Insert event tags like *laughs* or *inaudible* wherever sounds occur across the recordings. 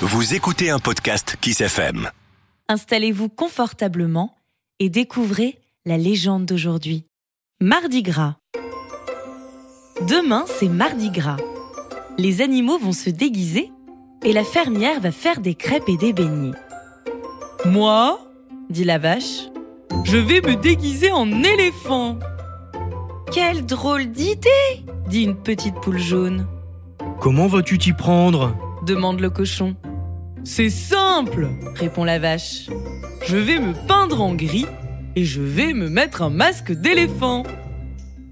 Vous écoutez un podcast Kiss FM. Installez-vous confortablement et découvrez la légende d'aujourd'hui. Mardi Gras. Demain, c'est Mardi Gras. Les animaux vont se déguiser et la fermière va faire des crêpes et des beignets. Moi, dit la vache, je vais me déguiser en éléphant. Quelle drôle d'idée, dit une petite poule jaune. Comment vas-tu t'y prendre? Demande le cochon. C'est simple, répond la vache. Je vais me peindre en gris et je vais me mettre un masque d'éléphant,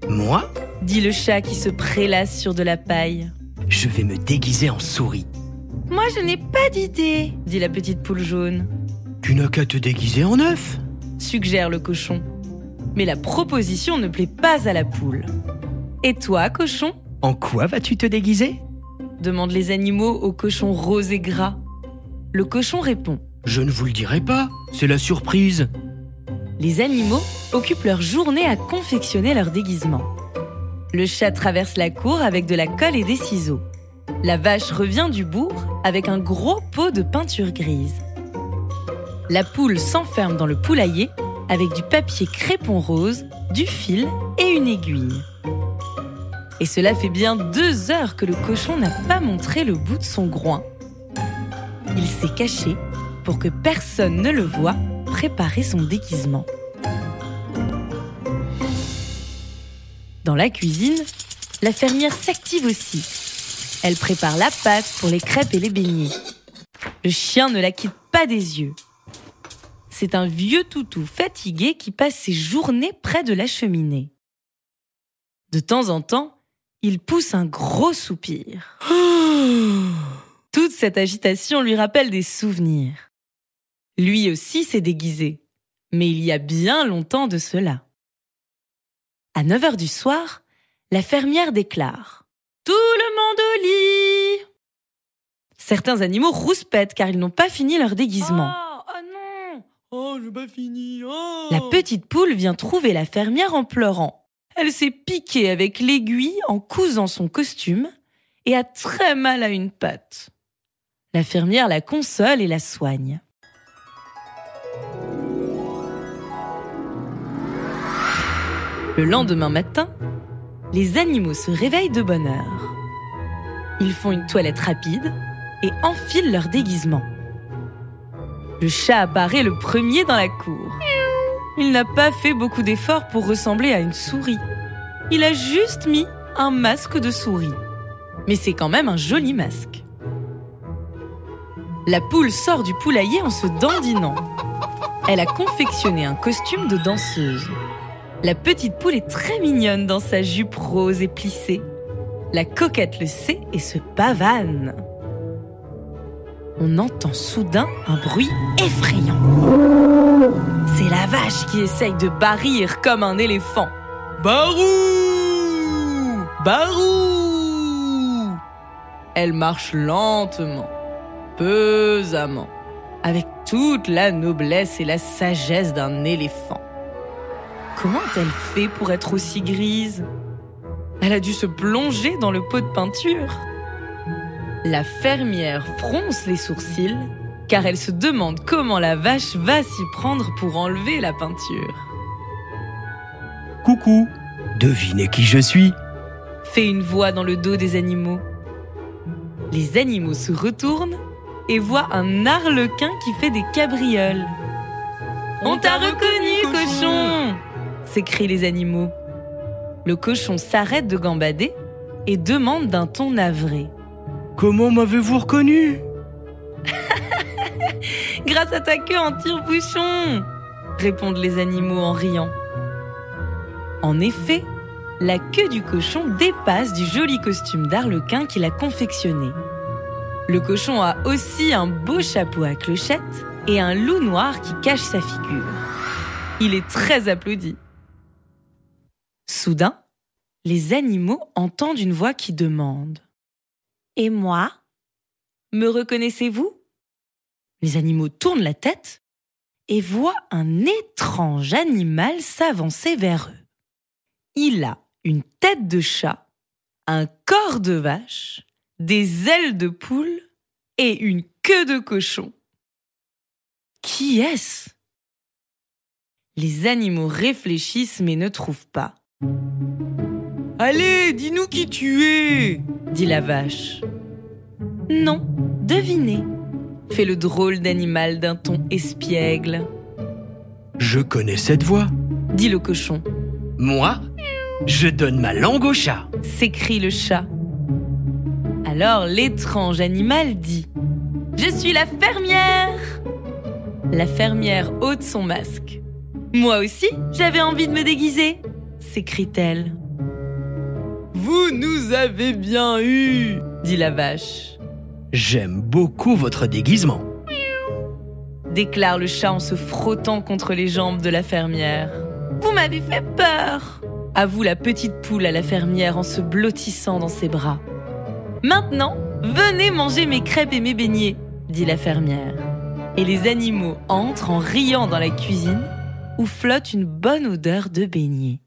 Moi, dit le chat qui se prélasse sur de la paille. je vais me déguiser en souris. Moi, je n'ai pas d'idée, dit la petite poule jaune, Tu n'as qu'à te déguiser en œuf? suggère le cochon. Mais la proposition ne plaît pas à la poule. Et toi, cochon? En quoi vas-tu te déguiser? Demandent les animaux au cochon rose et gras. Le cochon répond. Je ne vous le dirai pas, c'est la surprise. Les animaux occupent leur journée à confectionner leur déguisement. Le chat traverse la cour avec de la colle et des ciseaux. La vache revient du bourg avec un gros pot de peinture grise. La poule s'enferme dans le poulailler avec du papier crépon rose, du fil et une aiguille. Et cela fait bien deux heures que le cochon n'a pas montré le bout de son groin. Il s'est caché pour que personne ne le voie préparer son déguisement. Dans la cuisine, la fermière s'active aussi. Elle prépare la pâte pour les crêpes et les beignets. Le chien ne la quitte pas des yeux. C'est un vieux toutou fatigué qui passe ses journées près de la cheminée. De temps en temps, il pousse un gros soupir. *gasps* Toute cette agitation lui rappelle des souvenirs. Lui aussi s'est déguisé, mais il y a bien longtemps de cela. À 9 heures du soir, la fermière déclare Tout le monde au lit Certains animaux rouspètent car ils n'ont pas fini leur déguisement. Oh non Oh, je pas fini. Oh La petite poule vient trouver la fermière en pleurant. Elle s'est piquée avec l'aiguille en cousant son costume et a très mal à une patte. La fermière la console et la soigne. Le lendemain matin, les animaux se réveillent de bonne heure. Ils font une toilette rapide et enfilent leur déguisement. Le chat apparaît le premier dans la cour. Il n'a pas fait beaucoup d'efforts pour ressembler à une souris. Il a juste mis un masque de souris. Mais c'est quand même un joli masque. La poule sort du poulailler en se dandinant. Elle a confectionné un costume de danseuse. La petite poule est très mignonne dans sa jupe rose et plissée. La coquette le sait et se pavane. On entend soudain un bruit effrayant. C'est la vache qui essaye de barrir comme un éléphant. Barou Barou Elle marche lentement, pesamment, avec toute la noblesse et la sagesse d'un éléphant. Comment a-t-elle fait pour être aussi grise? Elle a dû se plonger dans le pot de peinture. La fermière fronce les sourcils car elle se demande comment la vache va s'y prendre pour enlever la peinture. Coucou Devinez qui je suis fait une voix dans le dos des animaux. Les animaux se retournent et voient un arlequin qui fait des cabrioles. On t'a reconnu, cochon s'écrient les animaux. Le cochon s'arrête de gambader et demande d'un ton navré. Comment m'avez-vous reconnu *laughs* Grâce à ta queue en tire-bouchon répondent les animaux en riant. En effet, la queue du cochon dépasse du joli costume d'arlequin qu'il a confectionné. Le cochon a aussi un beau chapeau à clochette et un loup noir qui cache sa figure. Il est très applaudi. Soudain, les animaux entendent une voix qui demande ⁇ Et moi Me reconnaissez-vous ?⁇ Les animaux tournent la tête et voient un étrange animal s'avancer vers eux. Il a une tête de chat, un corps de vache, des ailes de poule et une queue de cochon. Qui est-ce? Les animaux réfléchissent mais ne trouvent pas. Allez, dis-nous qui tu es dit la vache. Non, devinez, fait le drôle d'animal d'un ton espiègle. Je connais cette voix. Dit le cochon. Moi, je donne ma langue au chat. S'écrie le chat. Alors l'étrange animal dit Je suis la fermière La fermière ôte son masque. Moi aussi, j'avais envie de me déguiser s'écrie-t-elle. Vous nous avez bien eu dit la vache. J'aime beaucoup votre déguisement. Déclare le chat en se frottant contre les jambes de la fermière. Vous m'avez fait peur avoue la petite poule à la fermière en se blottissant dans ses bras. Maintenant, venez manger mes crêpes et mes beignets, dit la fermière. Et les animaux entrent en riant dans la cuisine où flotte une bonne odeur de beignets.